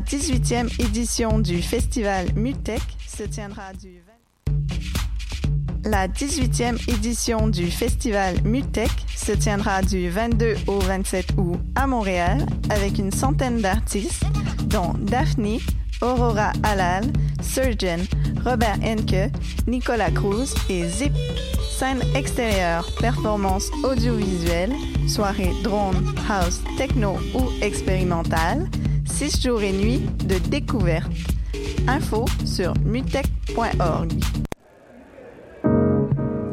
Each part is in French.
La 18e édition du festival Mutech se tiendra du la 18e édition du festival Mutech se tiendra du 22 au 27 août à Montréal avec une centaine d'artistes dont Daphne, Aurora Alal, Surgeon, Robert Henke, Nicolas Cruz et Zip. Scène extérieure, performance audiovisuelle, soirée drone, house, techno ou expérimentale, 6 jours et nuits de découverte. Info sur mutech.org.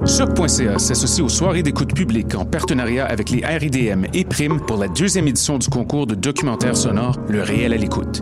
Choc.ca s'associe aux soirées d'écoute publique en partenariat avec les RIDM et Prime pour la deuxième édition du concours de documentaire sonore Le réel à l'écoute.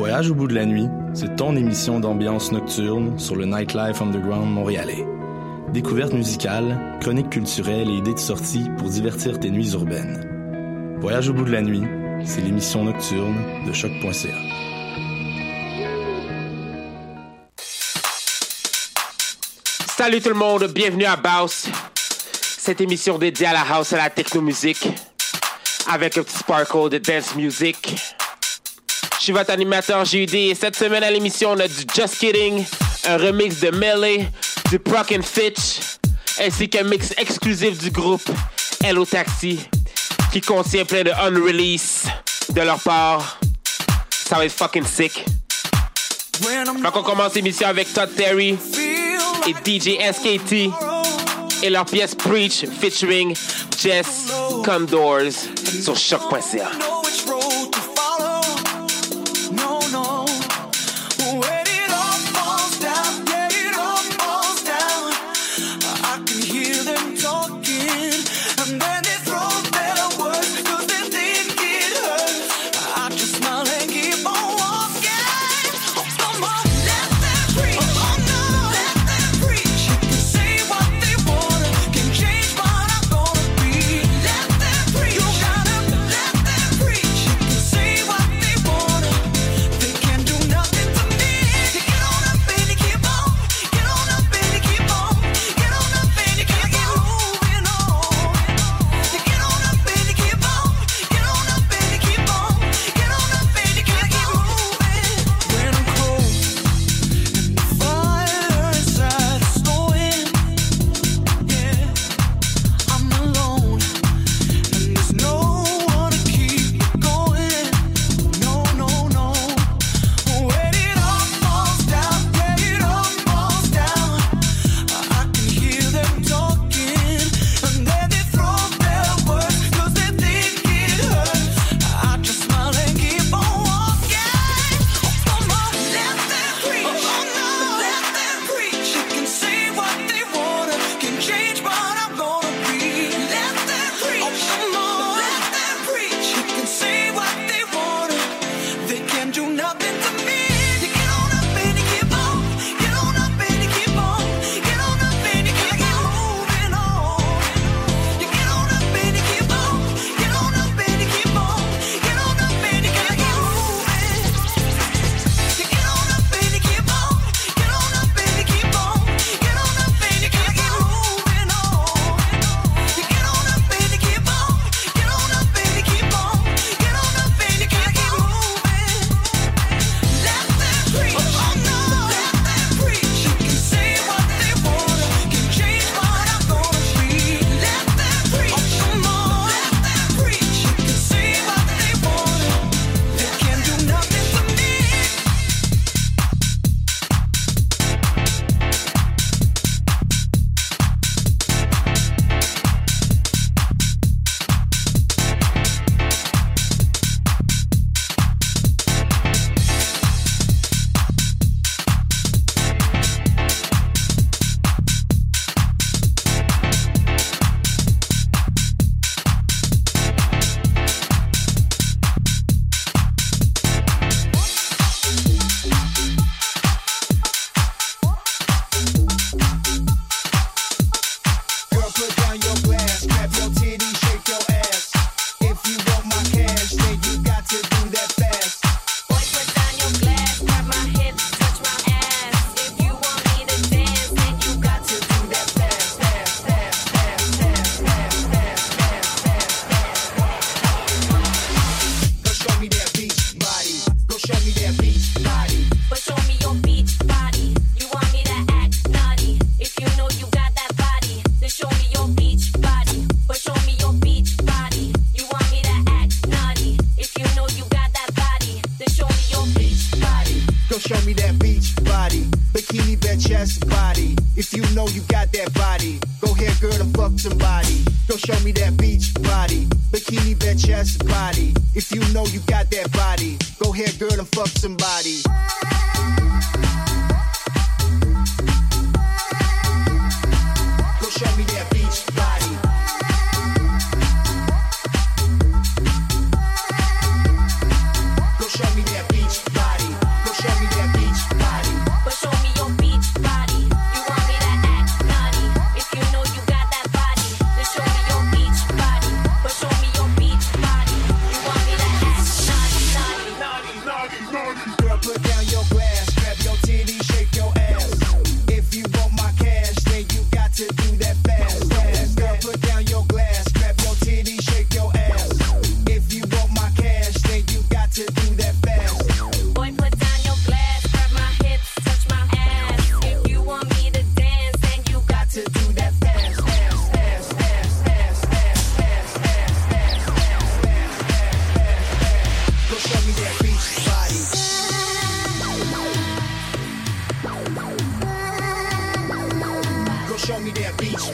Voyage au bout de la nuit, c'est ton émission d'ambiance nocturne sur le Nightlife Underground montréalais. Découvertes musicales, chroniques culturelles et idées de sortie pour divertir tes nuits urbaines. Voyage au bout de la nuit, c'est l'émission nocturne de choc.ca. Salut tout le monde, bienvenue à Baus. Cette émission dédiée à la house et à la techno-musique. Avec un petit sparkle de dance music. Je suis votre animateur JD et cette semaine à l'émission, on a du Just Kidding, un remix de Melee, du Proc and Fitch, ainsi qu'un mix exclusif du groupe Hello Taxi, qui contient plein de unrelease de leur part. Ça va être fucking sick. Donc on commence l'émission avec Todd Terry et DJ SKT et leur pièce Preach featuring Jess Condors sur choc.ca.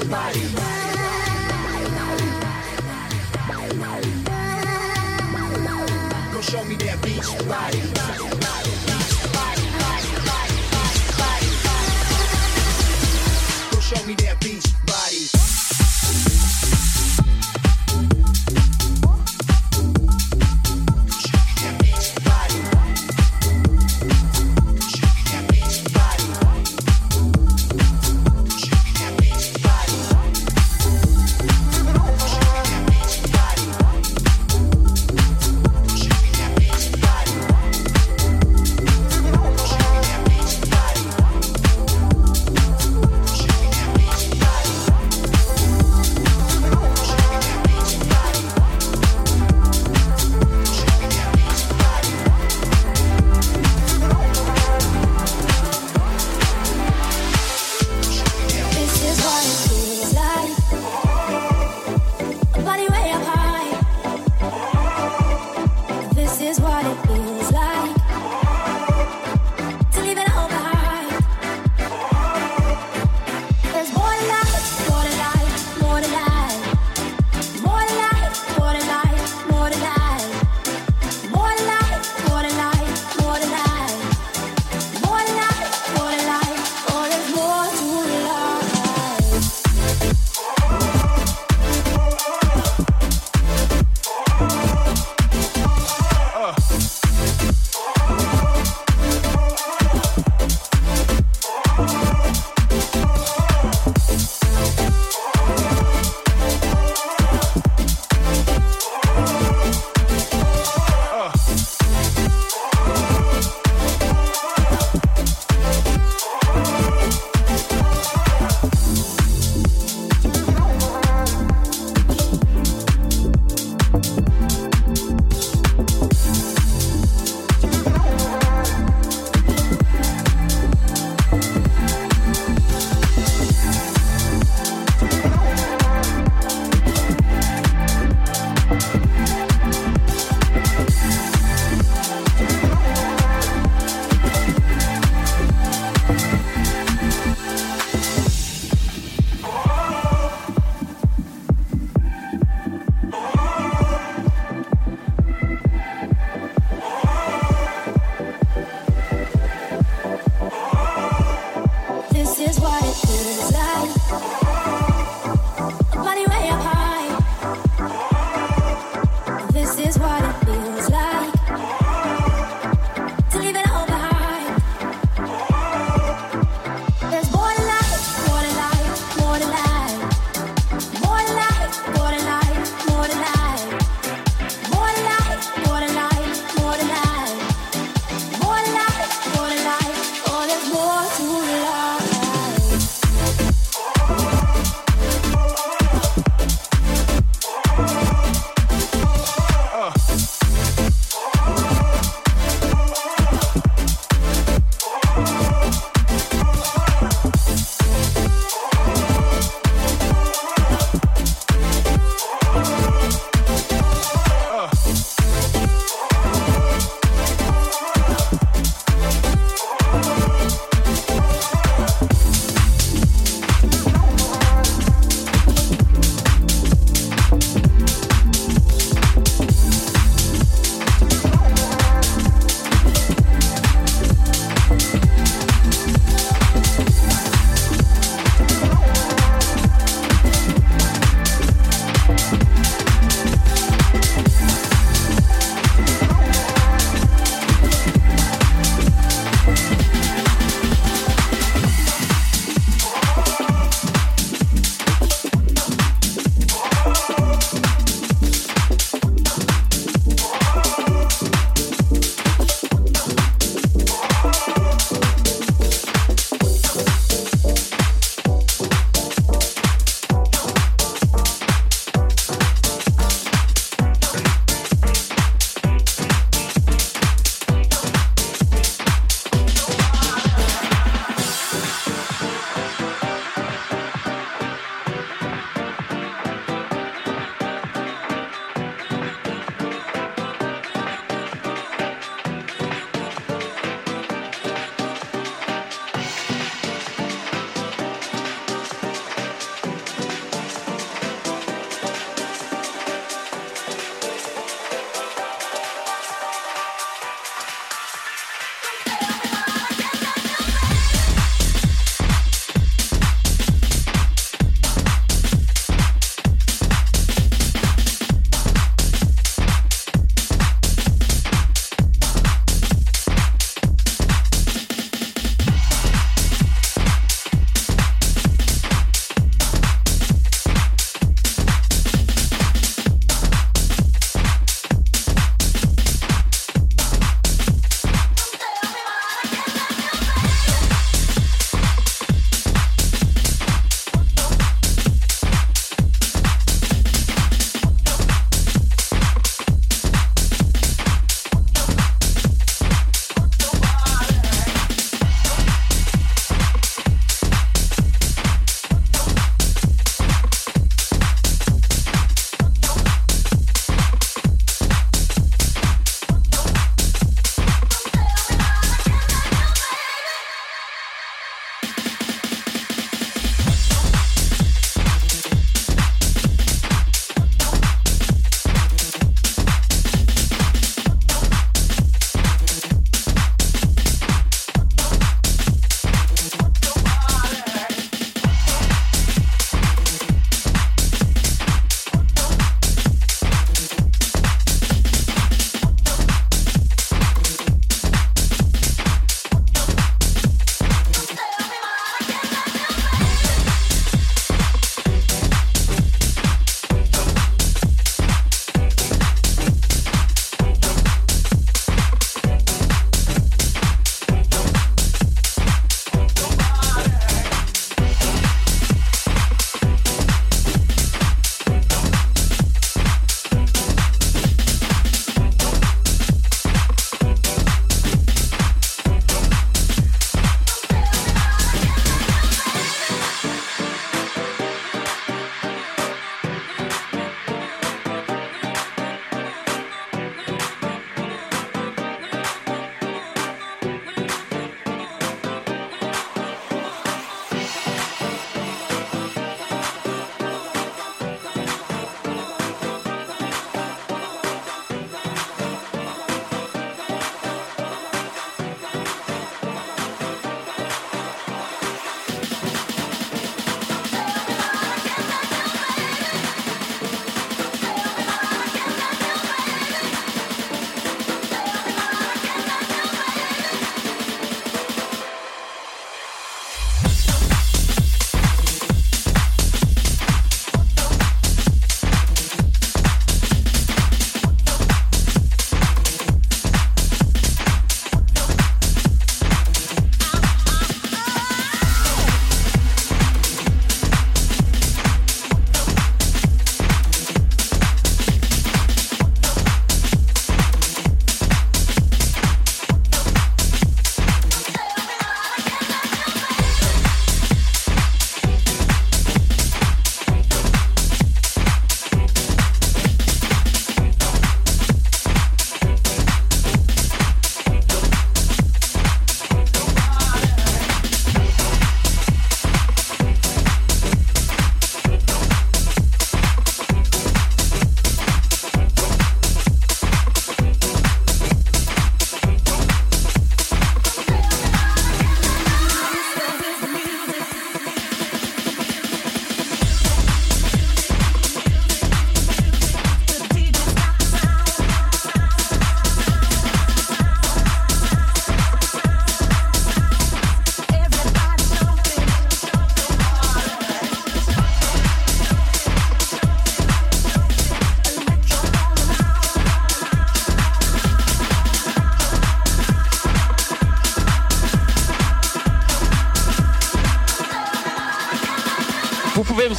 body.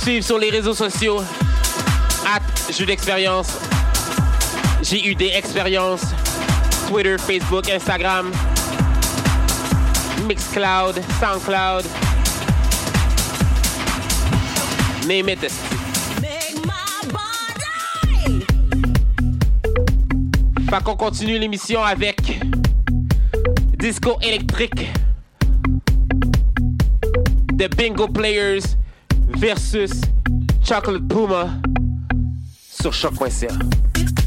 Suivre sur les réseaux sociaux. At Jeux d'expérience. JUD Expérience. Twitter, Facebook, Instagram. Mixcloud, Soundcloud. Name it. Fait qu'on continue l'émission avec Disco électrique The Bingo Players versus Chocolate Puma sur choc.ca.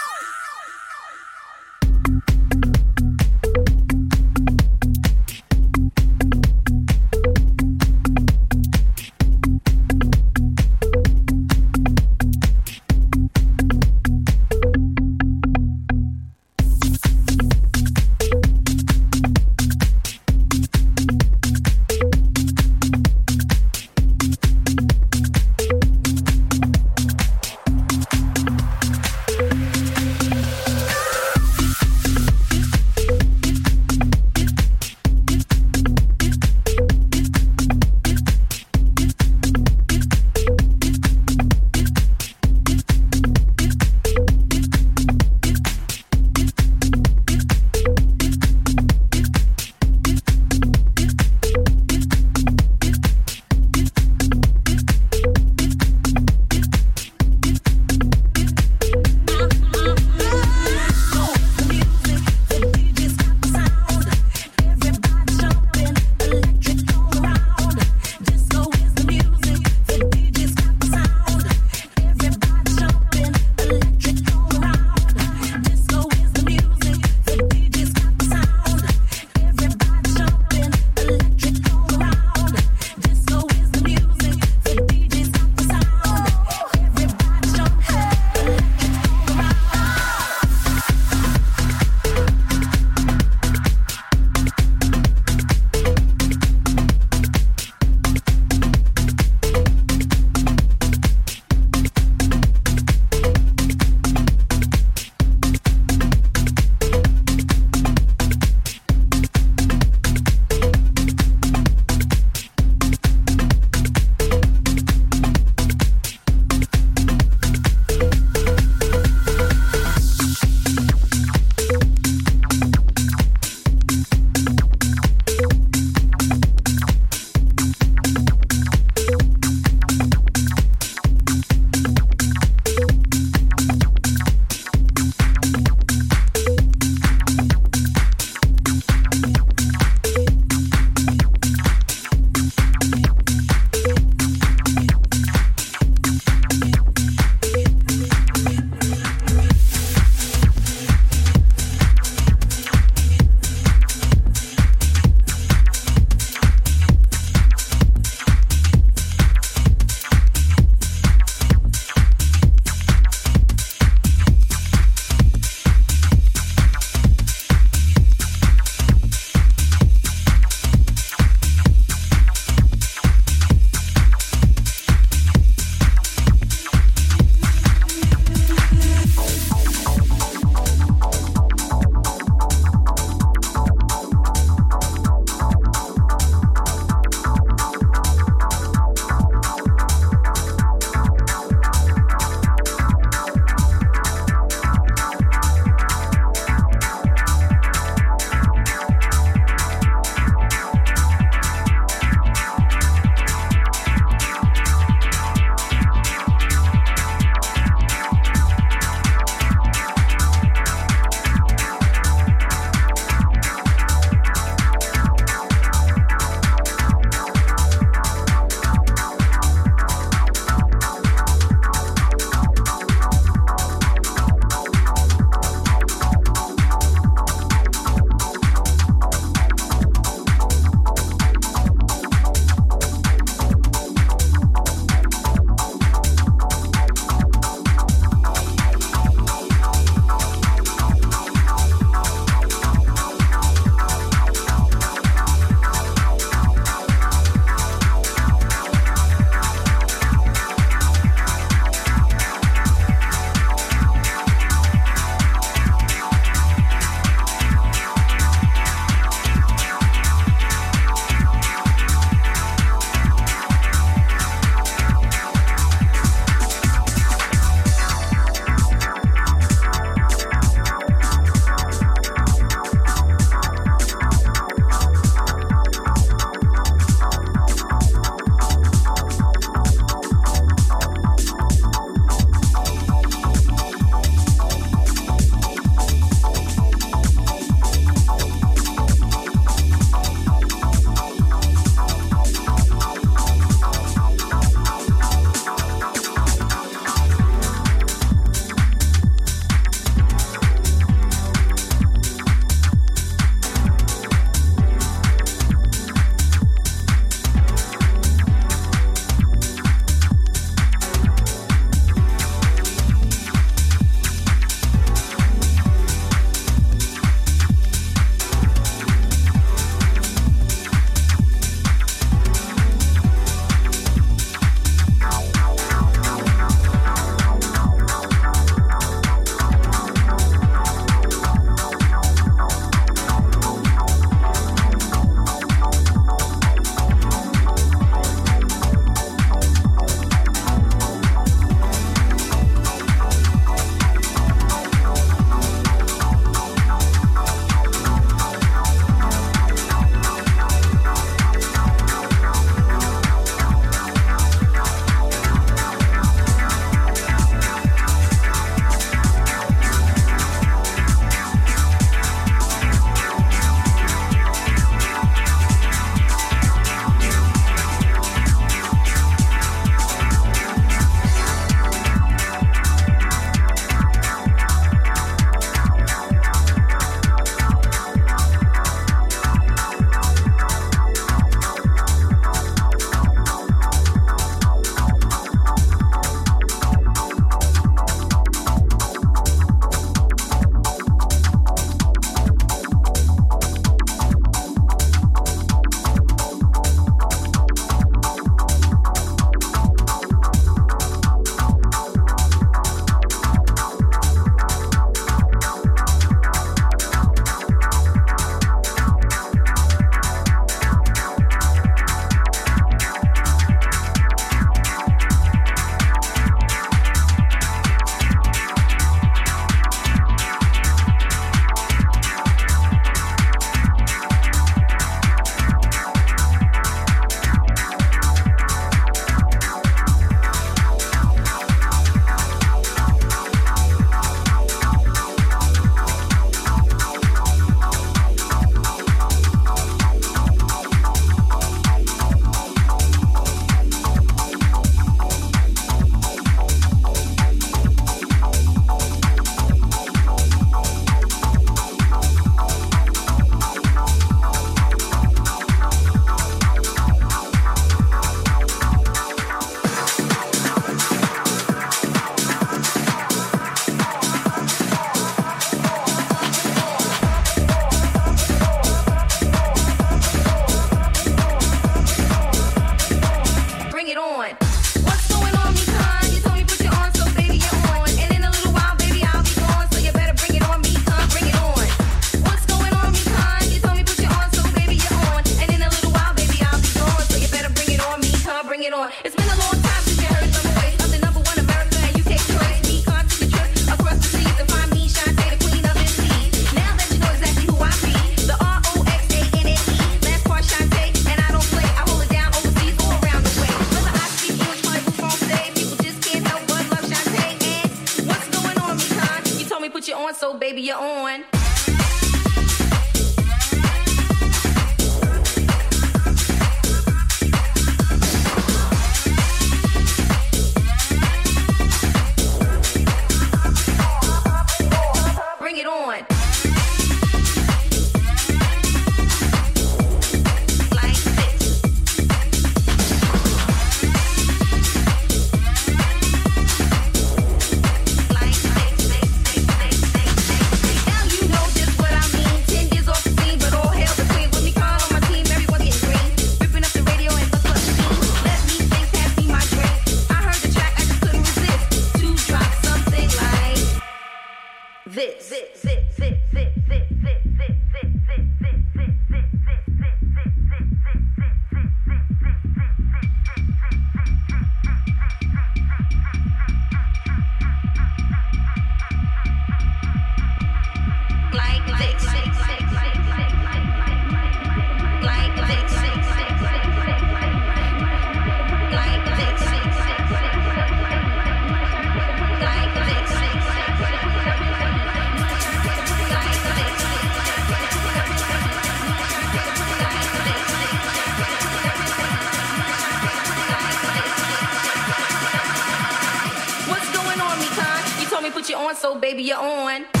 so baby, you're on.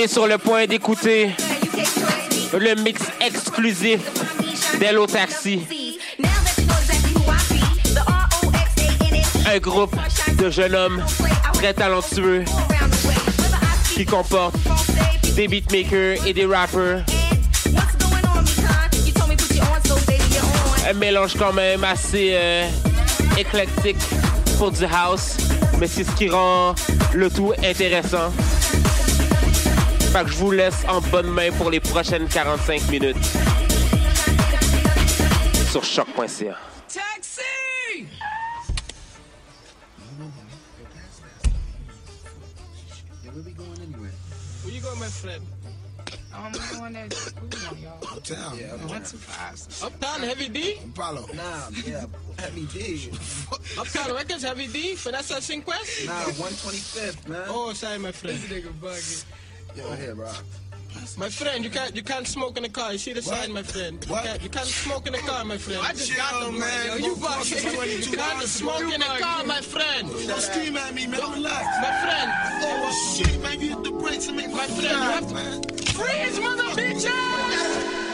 Est sur le point d'écouter le mix exclusif d'Hello Taxi, un groupe de jeunes hommes très talentueux qui comporte des beatmakers et des rappers. Un mélange quand même assez euh, éclectique pour du house, mais c'est ce qui rend le tout intéressant. Fait que je vous laisse en bonne main pour les prochaines 45 minutes sur choc.ca. Where you going, my friend? I'm going to on y'all. Uptown. Yeah, One fast. Uptown Heavy D? Apollo. Nah, yeah, Heavy D. Uptown Records Heavy D? Vanessa Cinquest? Nah, 125th, man. Oh, sorry, my friend. Nigga buggy. Yo, here, bro. My friend, you can't you can't smoke in the car. You see the sign, my friend. You can't, you can't smoke in the car, my friend. I just got the man. Yo, you bugging. You can't smoke in the car, my friend. Don't scream at me, man. Relax. My friend, Oh, shit, man. You hit the brakes and make My friend, you have to- freeze, mother bitches!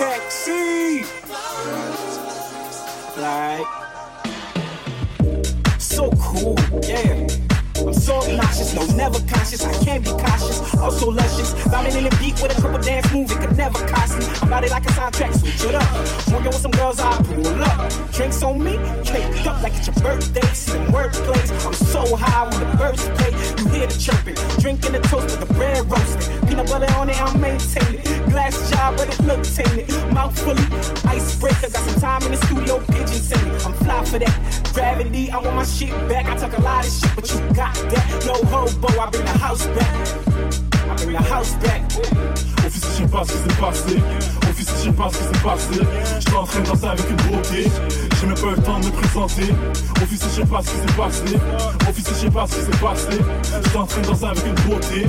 Taxi. Like, so cool, yeah. I'm so obnoxious, no, never conscious. I can't be cautious, also luscious. Bounding in the beat with a couple dance moves, it could never cost me. I'm about it like a soundtrack, switch it up. Working with some girls, I pull up. Drinks on me, caked up like it's your birthday. See the workplace, I'm so high when the birds. You hear the chirping, drinking the toast with the bread roasted. Peanut butter on it, I'm maintaining. Glass jar, but it look tainted. Mouth fully, icebreaker. Got some time in the studio, pigeon singing. I'm fly for that. Gravity, I want my shit back. I talk a lot of shit, but you got that. No hobo, I bring the house back. I bring the house back. Office, je sais pas ce qui s'est passé. Office, je sais pas ce qui s'est passé. J'étais en train de danser avec une beauté. J'ai même pas eu le temps de me présenter. Office, je sais pas ce qui s'est passé. Office, je sais pas ce qui s'est passé. J'étais en train de danser avec une beauté.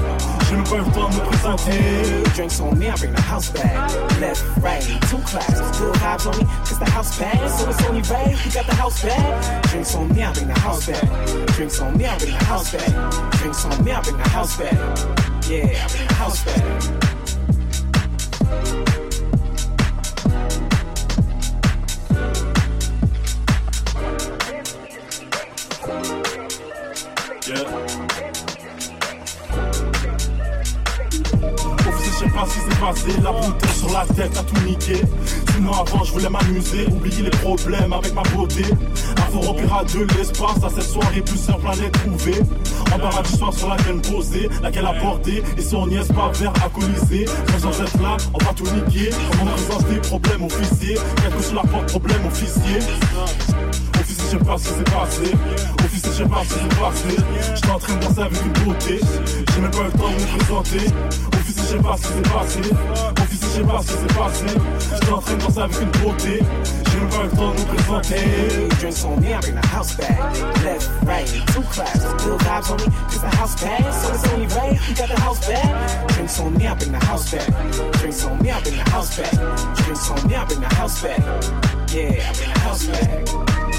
J'ai même pas eu le temps de me présenter. Drinks on me, I bring the house back. Left, right, two classes. Good vibes on me, cause the house bad. So it's only right, we got the house back. Drinks on me, I bring the house back. Drinks on me, I bring the house back. Drinks on me, I bring the house back. Yeah, I bring the house back. La tête a tout niqué. Sinon, avant, je voulais m'amuser. Oublier les problèmes avec ma beauté. Avant, remplir de l'espace. À cette soirée, plusieurs planètes trouvées. Embarras du soir sur la graine posée. Laquelle a porté. Et son nièce pas vert alcoolisé. Sans être là, on va tout niquer. En présence des problèmes officiers. Quelque sur la porte, problème officier. Officier, je sais pas ce qui s'est passé. Officier, je sais pas ce qui s'est passé. J'étais en train de danser avec une beauté. J'ai même pas eu le temps de me présenter. Officier, je sais pas ce qui s'est passé. Officier, je sais pas ce qui s'est passé. J'étais en train de danser avec une beauté. J'ai même pas le temps de me présenter. Drinks on me, I bring the house back. Left, right, two classes. Good vibes on me, cause the house bad. So it's only right, we got the house back. Drinks on me, I bring the house back. Drinks on me, I bring the house back. Drinks on me, I bring the house back. Yeah, I bring the house back.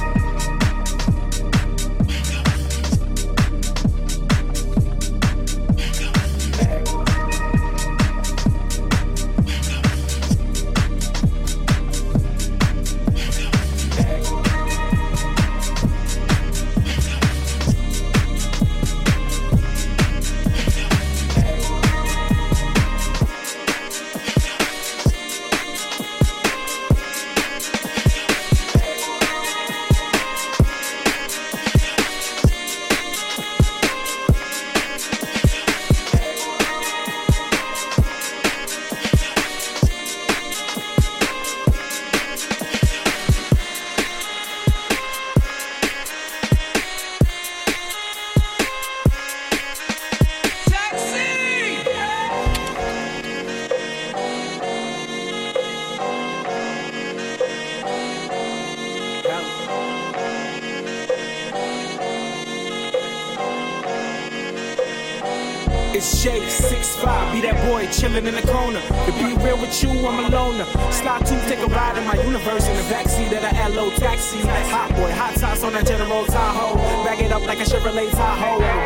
It's Jake, 6'5", be that boy chillin' in the corner. To be real with you, I'm a loner. Slide two, take a ride in my universe in the backseat of the LO taxi. Hot boy, hot sauce on that General Tahoe. Back it up like a Chevrolet.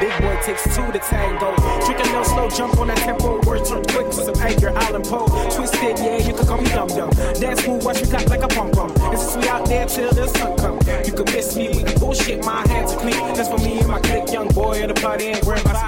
Big boy takes two to tango. Slow jump on that turn quick to some Poe. Twisted, yeah, you can call me. Dance like a out there. You can miss me with bullshit, my hands clean. That's for me my young boy the party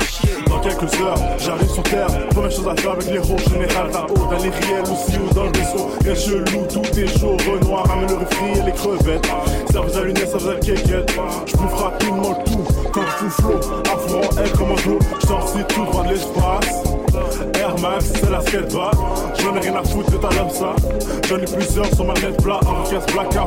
shit. Dans quelques heures, j'arrive sur terre. Première chose à faire avec les héros, général. Dans les riels aussi ou dans le vaisseau. Rien chelou, tout est chaud. Renoir, ramène le refri et les crevettes. Vous a lunettes, le kékette. Je rapidement le tout, comme fou flow. Affront, air commando. Je sorti tout droit de l'espace. Air Max, c'est la skatebar. J'en ai rien à foutre de ta love ça. J'en ai plusieurs sur ma net plat. En caisse black à.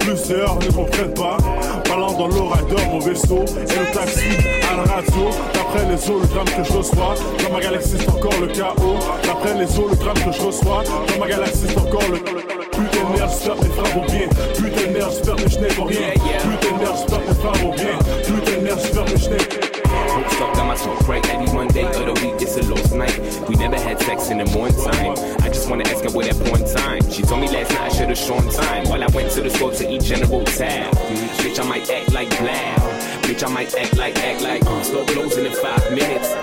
Plusieurs ne comprennent pas. Parlant dans l'orateur, mon vaisseau. Et le taxi à la radio. D'après les hologrammes que je reçois. Dans ma galaxie, c'est encore le chaos. D'après les hologrammes que je reçois. Dans ma galaxie, c'est encore le. De merde, j'espère que mes frères vont bien. Putain de merde, j'espère que je n'ai pour rien. Putain de merde, j'espère que mes frères vont bien. Putain de merde, j'espère que je n'ai Stuck on my smoke break every one day of the week. It's a lost night. We never had sex in the morning time. I just wanna ask her where that point time. She told me last night I should've shown time. While I went to the store to eat General Tab. Bitch, I might act like Blair. Bitch, I might act like, act like. Uh, closing in five minutes.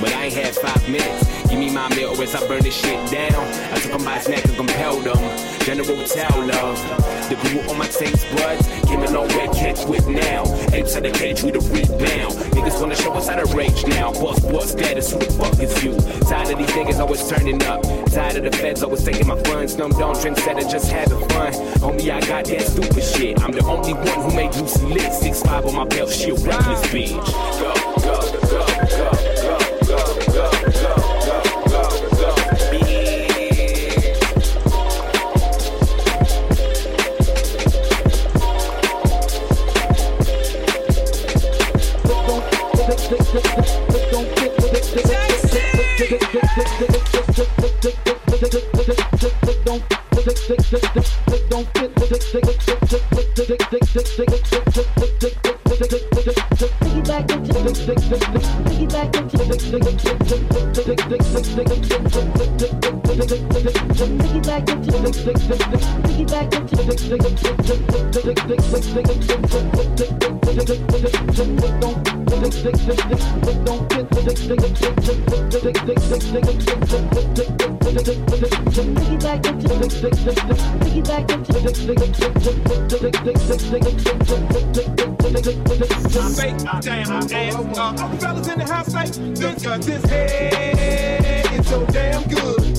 But I ain't had five minutes. Give me my or else I burn this shit down. I took by his neck and compelled him. General Tao love. The glue on my taste buds. Came a long way, can't quit now. Apes out the cage, we the rebound. Niggas wanna show us how to rage now. Boss, boss status, who the fuck is you? Tired of these niggas always turning up. Tired of the feds always taking my funds. Numb down, trendsetter, just having fun. Homie, I got that stupid shit. I'm the only one who made Lucy lit. Six five on my belt, she a reckless bitch. Go, Don't get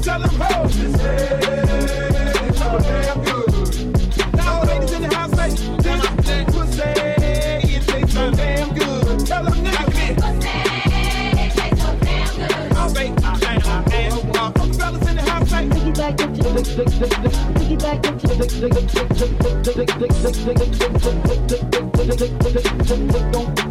Tell them hoes, this head is so damn good. Don't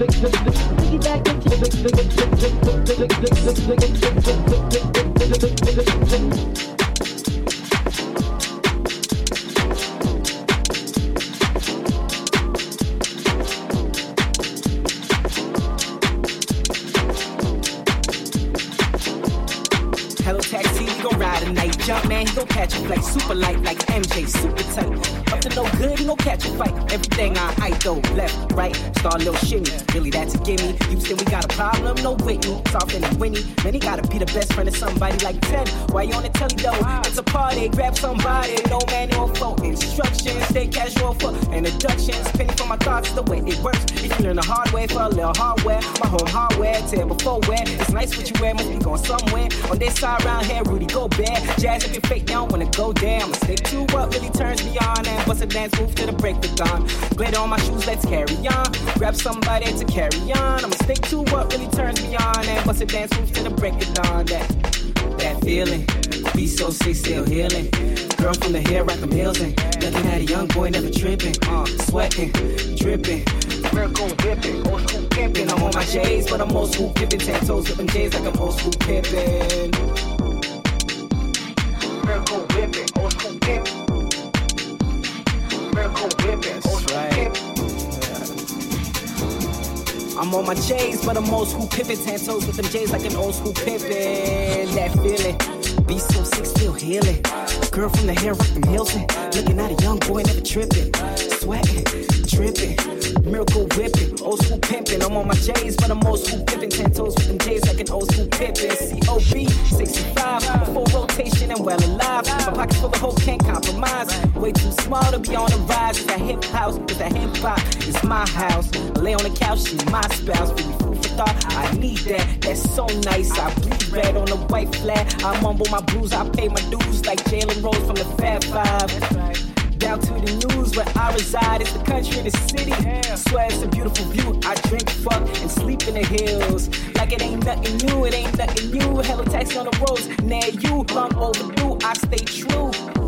Hello taxi, we gon' ride tonight. Jump man, he gon' catch a flight. Super light like MJ, super tight. Up to no good, he gon' catch a fight. Everything I I though, left, right, start little shimmy. Really, that's a gimme. You Houston, we got a problem, no Whitney. Soft and Winnie. Man, he gotta be the best friend of somebody like Ted. Why you on the telly though? It's a party, grab somebody. No manual for instructions. Stay casual for introductions. Penny for my thoughts, the way it works. If you learn the hard way for a little hardware, my home hardware, tear before wear. It's nice what you wear, must be going somewhere. On this side around here, Rudy go bad. Jazz if you fake, you don't wanna go down. I'ma stick to what really turns me on and bust a dance move to the break of dawn. Glitter on my shoes, let's carry on. Grab somebody to carry on. I'ma stick to what really turns me on and bust a dance move to the break of dawn. That that feeling, be so sick, still healing. Girl from the hair, rock them heels and looking at a young boy, never tripping, uh, sweating, dripping. Miracle whipping, old school pimping. I'm on my J's, but I'm old school pimping. Ten toes, flipping J's like I'm old school pimping. Miracle I'm on my J's, but I'm old school Pippin. Ten toes with them J's like an old school Pippin. That feeling. Be so sick, still healing. Girl from the hair, them heels in. Looking at a young boy, never tripping. Sweating, dripping. Miracle whipping, old school pimping. I'm on my J's, but I'm old school pippin'. Ten toes with them J's like an old school pippin'. COB 65, full rotation and well alive. My pockets full of hope, can't compromise. Way too small to be on the rise. It's a hip house, it's a hip hop. It's my house. Lay on the couch, she's my spouse. Give me food for thought, I need that. That's so nice. I bleed red on the white flag. I mumble my blues, I pay my dues like Jalen Rose from the Fab Five down to the news where I reside. It's the country, the city. Swear it's a beautiful view. I drink, fuck, and sleep in the hills. Like it ain't nothing new, it ain't nothing new. Hello, taxi on the roads. Near you, long overdue. I stay true.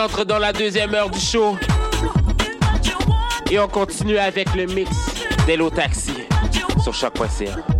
Entre dans la deuxième heure du show. Et on continue avec le mix d'Hello Taxi sur choc.ca. I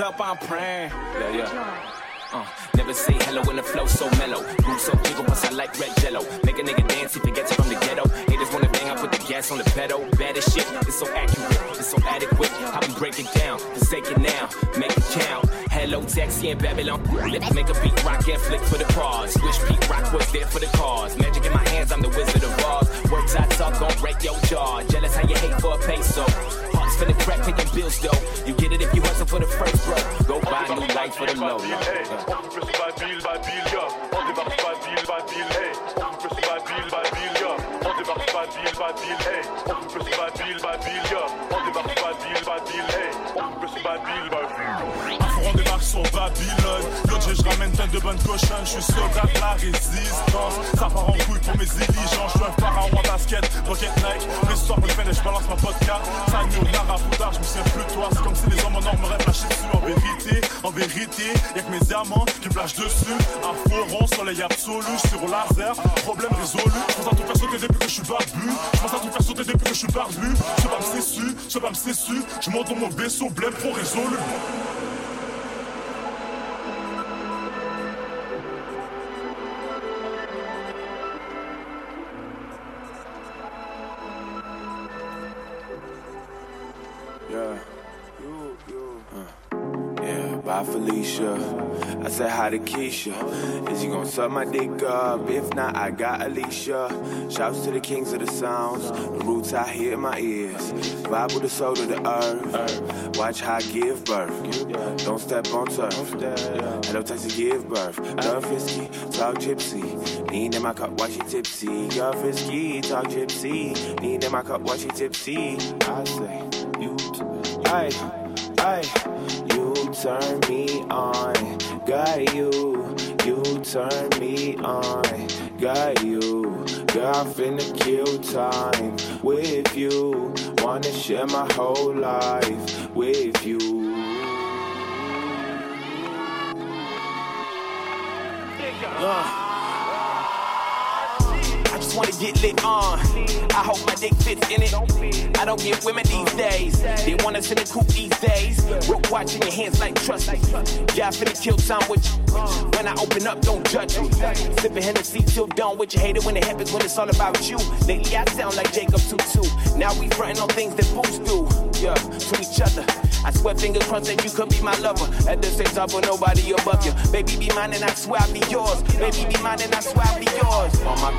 up, I'm praying. C'est comme si les hommes en or me lâcher dessus. En vérité, en vérité, y'a que mes diamants qui me dessus. Un foron, soleil absolu, au laser. Problème résolu. Je pense à tout faire sauter depuis que je suis barbu. Je pense à tout faire sauter depuis que je suis barbu. Je pas me cessu, je pas me cessu. Je monte dans mon vaisseau, blême pro résolu. Said hi to Keisha. Is you gonna suck my dick up? If not, I got Alicia. Shouts to the kings of the sounds. The roots I hear in my ears. Vibe with the soul of the earth. Watch how I give birth. Don't step on turf. Hello, Texas, give birth. Love fisky, talk gypsy. Lean in my cup, watch she tipsy? Love fisky, talk gypsy. Lean in my cup, watch she tipsy? I say, you, I, I, you turn me on. Got you, you turn me on. Got you, girl, finna kill time with you. Wanna share my whole life with you. I just wanna get lit on. I hope my dick fits in it. I don't get women these days. They want us in the coop these days. Rope watching your hands like trust me. Yeah, I finna kill time with you. When I open up, don't judge me. Sipping Hennessy till dawn with you. Hate it when it happens when it's all about you. Lately I sound like Jacob Tutu. Now we frontin' on things that fools do. Yeah, to each other. I swear finger crunch that you could be my lover. At the same time, for nobody above you. Baby, be mine and I swear I'll be yours. Baby, be mine and I swear I'll be yours. All my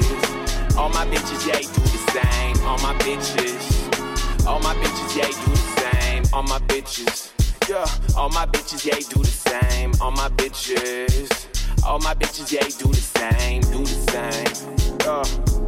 bitches, all my bitches, yeah, do the same. All my bitches, all my bitches, yeah, do the same. All my bitches, yeah, all my bitches, yeah, do the same. All my bitches, all my bitches, yeah, do the same, do the same. Yeah.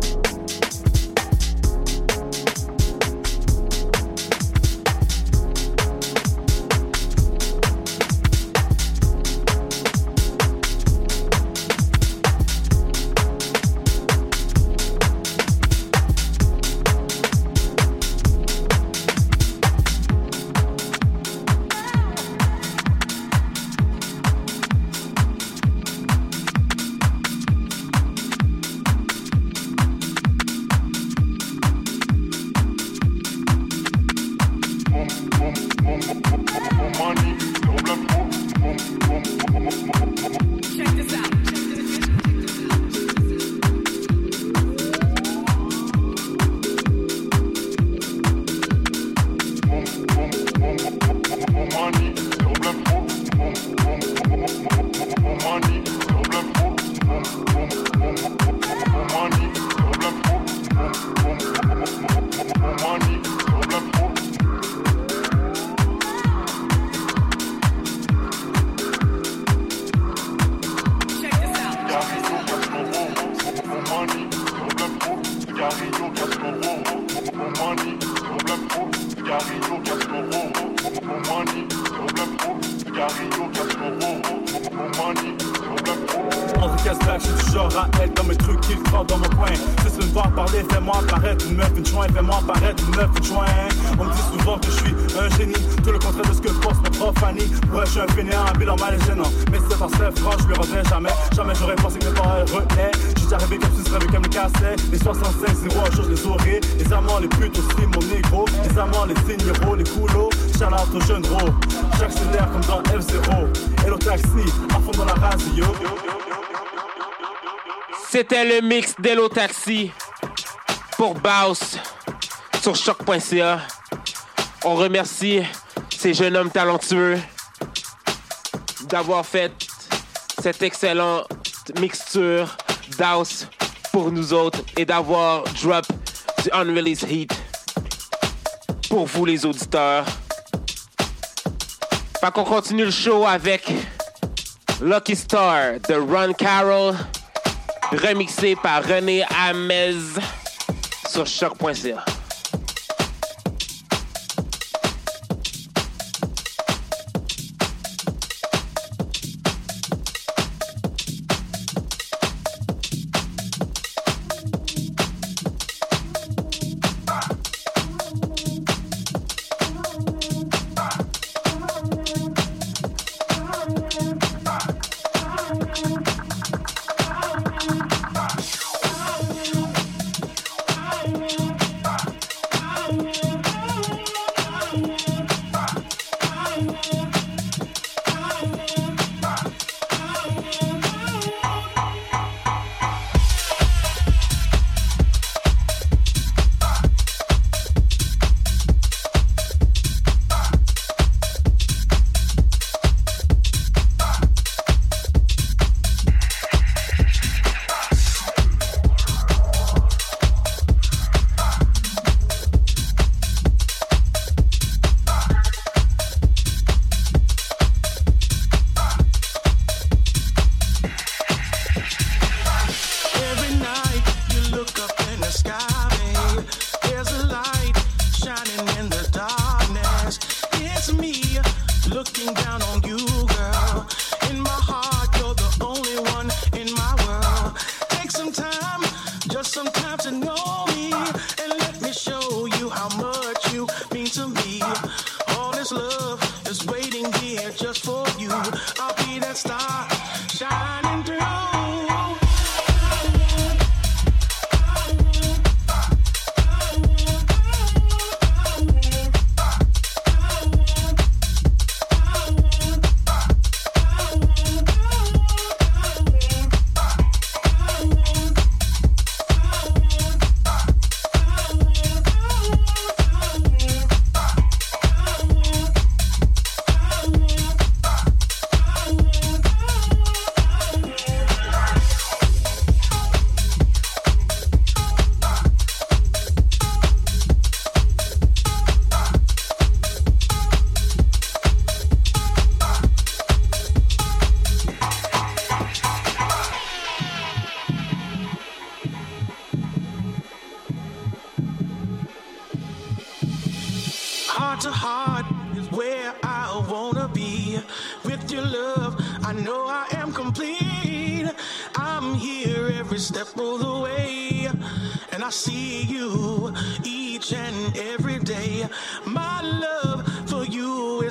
Tout le contraire de ce que pense prof Fanny. Ouais, je suis un fainéant, un bilan mal et gênant. Mais c'est en franc, je lui reviens jamais. Jamais j'aurais pensé que mes parents retenaient. J'suis déjà arrivé comme si ce serait comme le cassait. Les 65 zéro, un je les aurai. Les amants, les putes aussi, mon négro. Les amants, les signeraux, les coulots. Charlotte aux jeunes gros. J'accélère comme dans F0. Hello taxi, à fond dans la radio. C'était le mix d'Hello Taxi pour Baus sur choc.ca. On remercie ces jeunes hommes talentueux d'avoir fait cette excellente mixture d'house pour nous autres et d'avoir drop du unreleased heat pour vous les auditeurs. Fait continue le show avec Lucky Star de Ron Carroll remixé par René Amez sur choc.ca.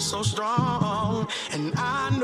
so strong, and I know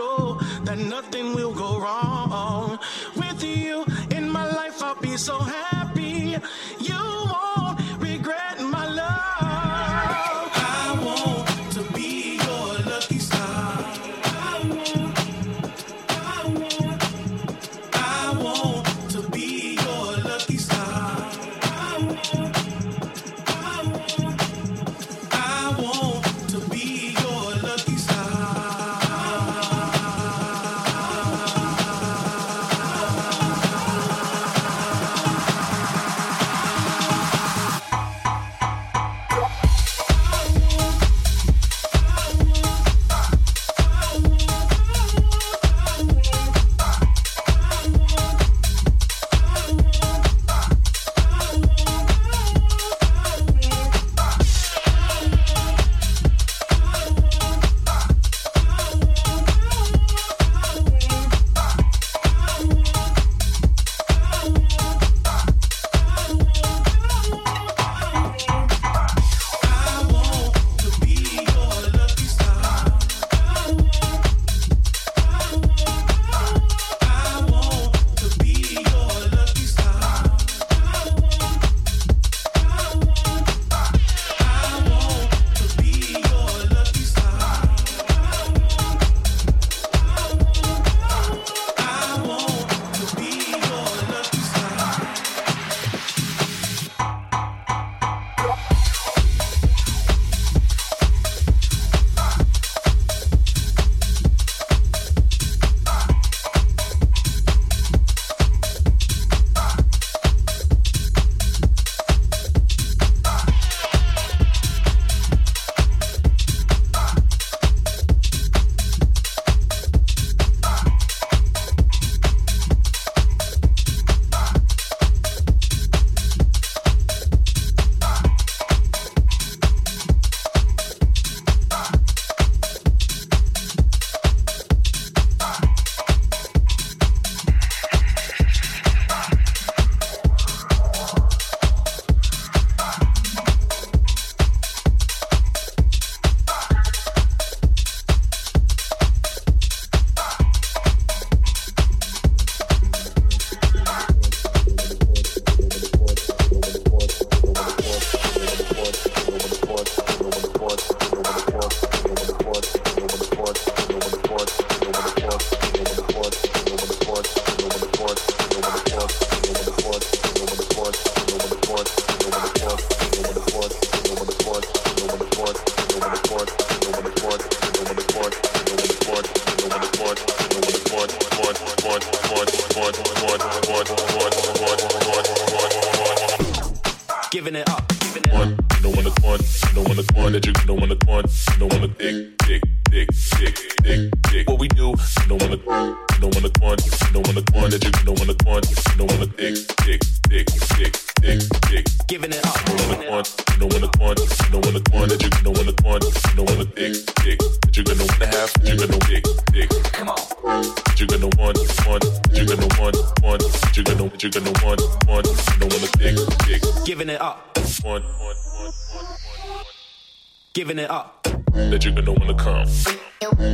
come.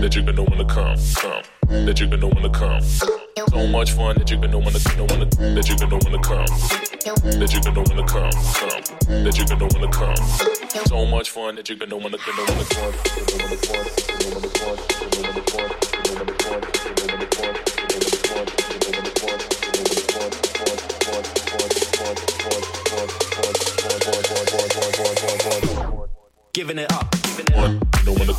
That you're gonna wanna come. Come. That you're gonna wanna come. So much fun that you're gonna wanna, gonna wanna, that you're gonna wanna come. That you're gonna wanna come. Come. That you're gonna wanna come. So much fun that you're gonna wanna, wanna, wanna, giving it up.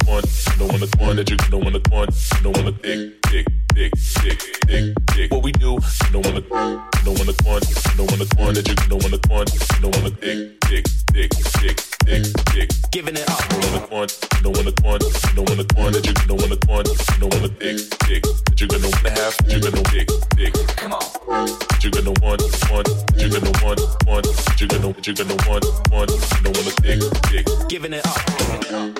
One, don't wanna one, don't wanna one that you don't wanna one, don't wanna dick, dick, dick, dick, dick, dick. What we do, don't wanna, don't wanna one, don't wanna one that you don't wanna one, don't wanna dick, dick, dick, dick, dick, dick. Giving it up. Don't wanna one, don't wanna one, don't wanna one that you don't wanna one, don't wanna dick, dick. That you're gonna wanna have, that you're gonna dick, dick. Come on. That you're gonna want, want, that you're gonna want, want, that you're gonna, that you're gonna want, want, don't dick, dick. Giving it up. Giving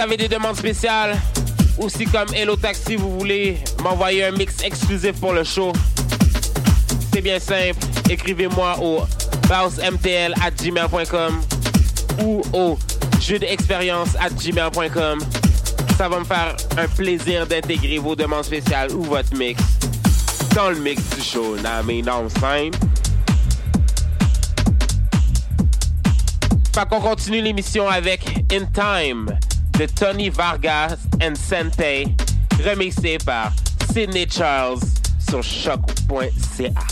avez des demandes spéciales, ou si comme Hello Taxi, vous voulez m'envoyer un mix exclusif pour le show, c'est bien simple. Écrivez-moi au bounceMTL at gmail.com ou au jeu d'expérience at gmail.com. Ça va me faire un plaisir d'intégrer vos demandes spéciales ou votre mix dans le mix du show. Nah, mais non, simple. Fait qu'on continue l'émission avec In Time de Tony Vargas and Sente, remixé par Sidney Charles sur choc.ca.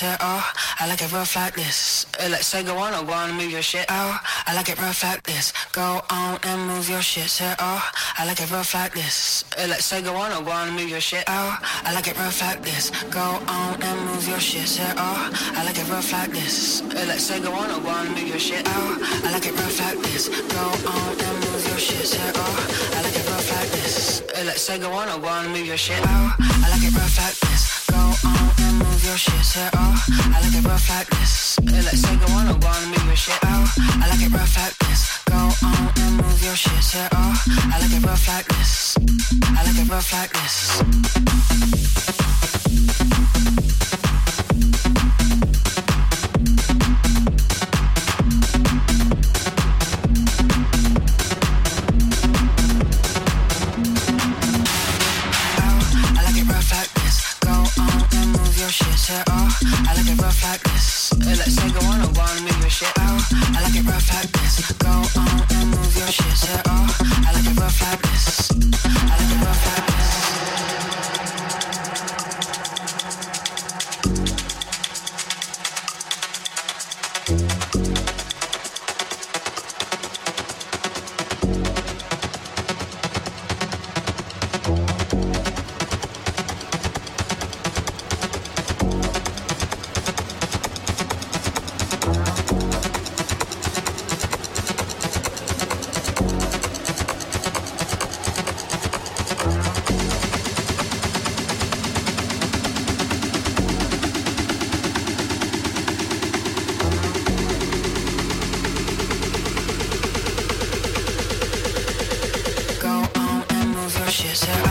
Say, oh, I like it rough like this. Uh, Let's say go on or go on and move your shit. Oh, I like it rough like this. Go on and move your shit. Say, oh, I like it rough like this. Uh, Let's say go on or go on and move your shit. Oh, I like it rough like this. Go on and move your shit. Say, oh, I like it rough like this. Uh, Let's say go on or go on and move your shit. Oh, I like it rough like this. Go on and move your shit. Say, oh, I like it rough like this. Let's say go on or go on and move your shit. Oh, I like it rough like your shit. Say, oh, I like it rough like this. Uh, Let's say go on or go on and move your shit. Oh, I like it rough like this. Go on and move your shit. Say, oh, I like it rough like this. I like it rough like this.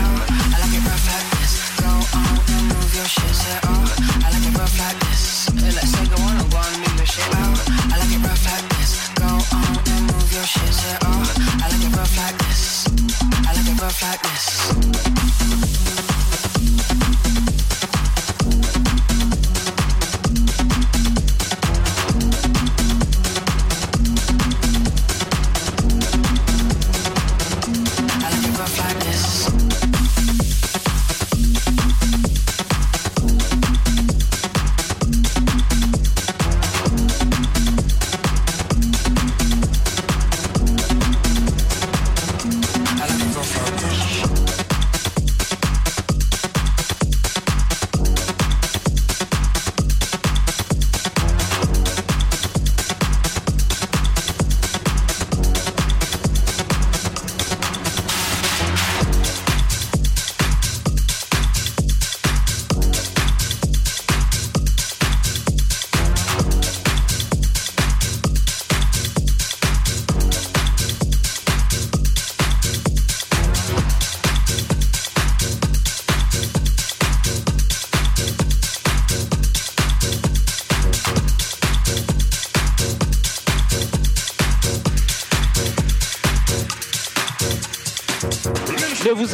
Rough like it real fatness, go on and move your shit, sit on I want me to shit out I like it brought back this.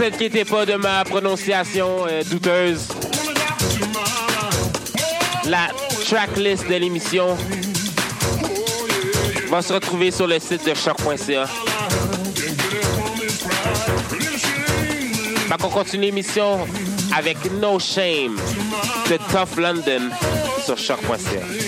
Inquiétez pas de ma prononciation euh, douteuse. La tracklist de l'émission va se retrouver sur le site de choc.ca. Fait qu'on continue l'émission avec No Shame de Tough London sur choc.ca.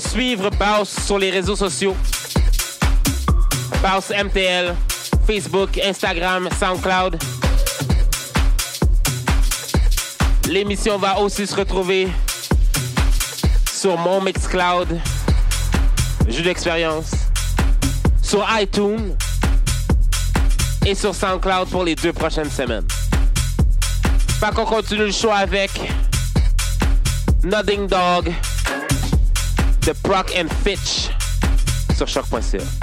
suivre Baus sur les réseaux sociaux. Baus MTL, Facebook, Instagram, SoundCloud. L'émission va aussi se retrouver sur mon Mixcloud, jeu d'expérience, sur iTunes et sur SoundCloud pour les deux prochaines semaines. Fait qu'on continue le show avec Nothing Dog de Proc and Fitch sur choc.ca.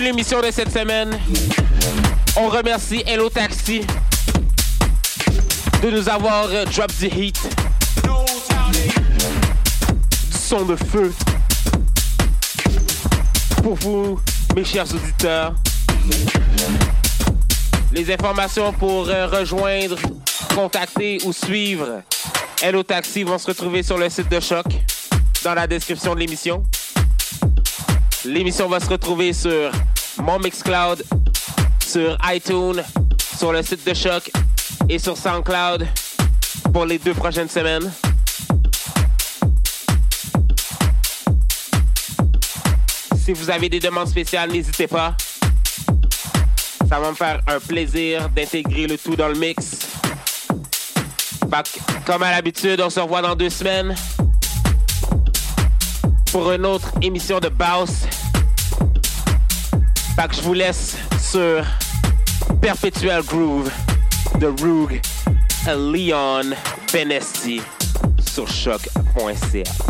l'émission de cette semaine. On remercie Hello Taxi de nous avoir euh, drop the heat. Du son de feu. Pour vous, mes chers auditeurs. Les informations pour euh, rejoindre, contacter ou suivre Hello Taxi vont se retrouver sur le site de Choc, dans la description de l'émission. L'émission va se retrouver sur mon Mixcloud, sur iTunes, sur le site de Choc et sur SoundCloud pour les deux prochaines semaines. Si vous avez des demandes spéciales, n'hésitez pas. Ça va me faire un plaisir d'intégrer le tout dans le mix. Comme à l'habitude, on se revoit dans deux semaines pour une autre émission de Baus. Je vous laisse sur Perpetual Groove de Roog Leon Benesti sur choc.ca.